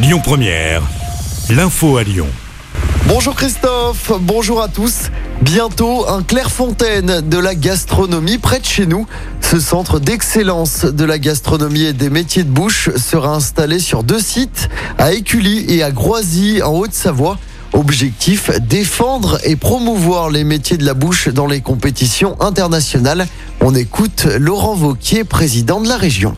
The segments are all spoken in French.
Lyon Première, l'info à Lyon. Bonjour Christophe, bonjour à tous. Bientôt un Clairefontaine de la gastronomie près de chez nous. Ce centre d'excellence de la gastronomie et des métiers de bouche sera installé sur deux sites, à Écully et à Groisy en Haute-Savoie. Objectif, défendre et promouvoir les métiers de la bouche dans les compétitions internationales. On écoute Laurent Vauquier, président de la région.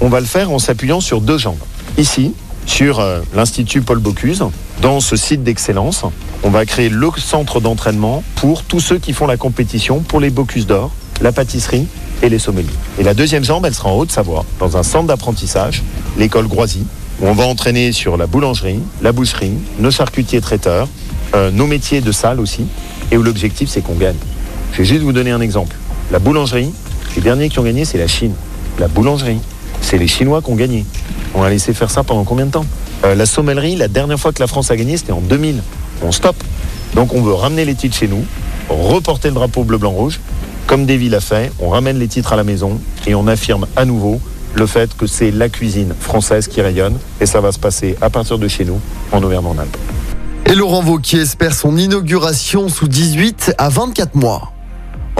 On va le faire en s'appuyant sur deux jambes. Ici, sur euh, l'Institut Paul Bocuse, dans ce site d'excellence, on va créer le centre d'entraînement pour tous ceux qui font la compétition pour les Bocuse d'or, la pâtisserie et les sommeliers. Et la deuxième jambe, elle sera en Haute-Savoie, dans un centre d'apprentissage, l'école Groisy, où on va entraîner sur la boulangerie, la boucherie, nos charcutiers traiteurs, euh, nos métiers de salle aussi, et où l'objectif c'est qu'on gagne. Je vais juste vous donner un exemple. La boulangerie, les derniers qui ont gagné, c'est la Chine. La boulangerie, c'est les Chinois qui ont gagné. On a laissé faire ça pendant combien de temps Euh, La sommellerie, la dernière fois que la France a gagné, c'était en 2000. On stoppe. Donc on veut ramener les titres chez nous, reporter le drapeau bleu-blanc-rouge, comme Davy l'a fait, on ramène les titres à la maison et on affirme à nouveau le fait que c'est la cuisine française qui rayonne et ça va se passer à partir de chez nous, en Auvergne-en-Alpes. Et Laurent Vauquier espère son inauguration sous 18 à 24 mois.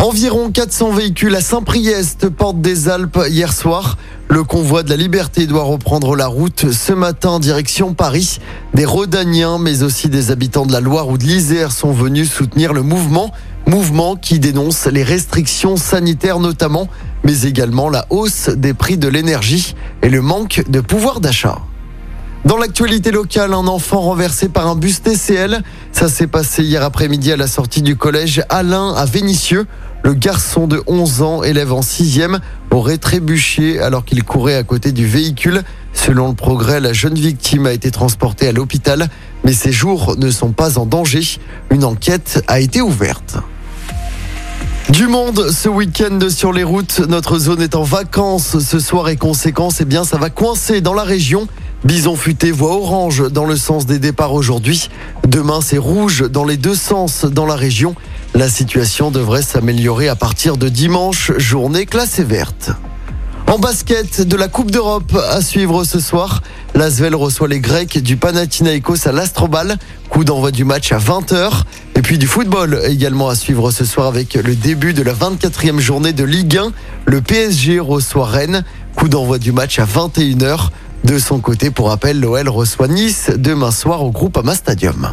Environ 400 véhicules à Saint-Priest, porte des Alpes, hier soir. Le convoi de la liberté doit reprendre la route ce matin direction Paris. Des Rodaniens, mais aussi des habitants de la Loire ou de l'Isère sont venus soutenir le mouvement. Mouvement qui dénonce les restrictions sanitaires notamment, mais également la hausse des prix de l'énergie et le manque de pouvoir d'achat. Dans l'actualité locale, un enfant renversé par un bus TCL. Ça s'est passé hier après-midi à la sortie du collège Alain à Vénissieux. Le garçon de 11 ans, élève en 6e, aurait trébuché alors qu'il courait à côté du véhicule. Selon le progrès, la jeune victime a été transportée à l'hôpital, mais ses jours ne sont pas en danger. Une enquête a été ouverte. Du monde ce week-end sur les routes. Notre zone est en vacances ce soir et conséquence, eh bien, ça va coincer dans la région. Bison futé voie orange dans le sens des départs aujourd'hui. Demain, c'est rouge dans les deux sens dans la région. La situation devrait s'améliorer à partir de dimanche, journée classée verte. En basket de la Coupe d'Europe à suivre ce soir, l'Asvel reçoit les Grecs du Panathinaikos à l'Astrobal. Coup d'envoi du match à 20h. Et puis du football également à suivre ce soir avec le début de la 24e journée de Ligue 1. Le PSG reçoit Rennes. Coup d'envoi du match à 21h. De son côté, pour rappel, l'OL reçoit Nice demain soir au groupe Ama Stadium.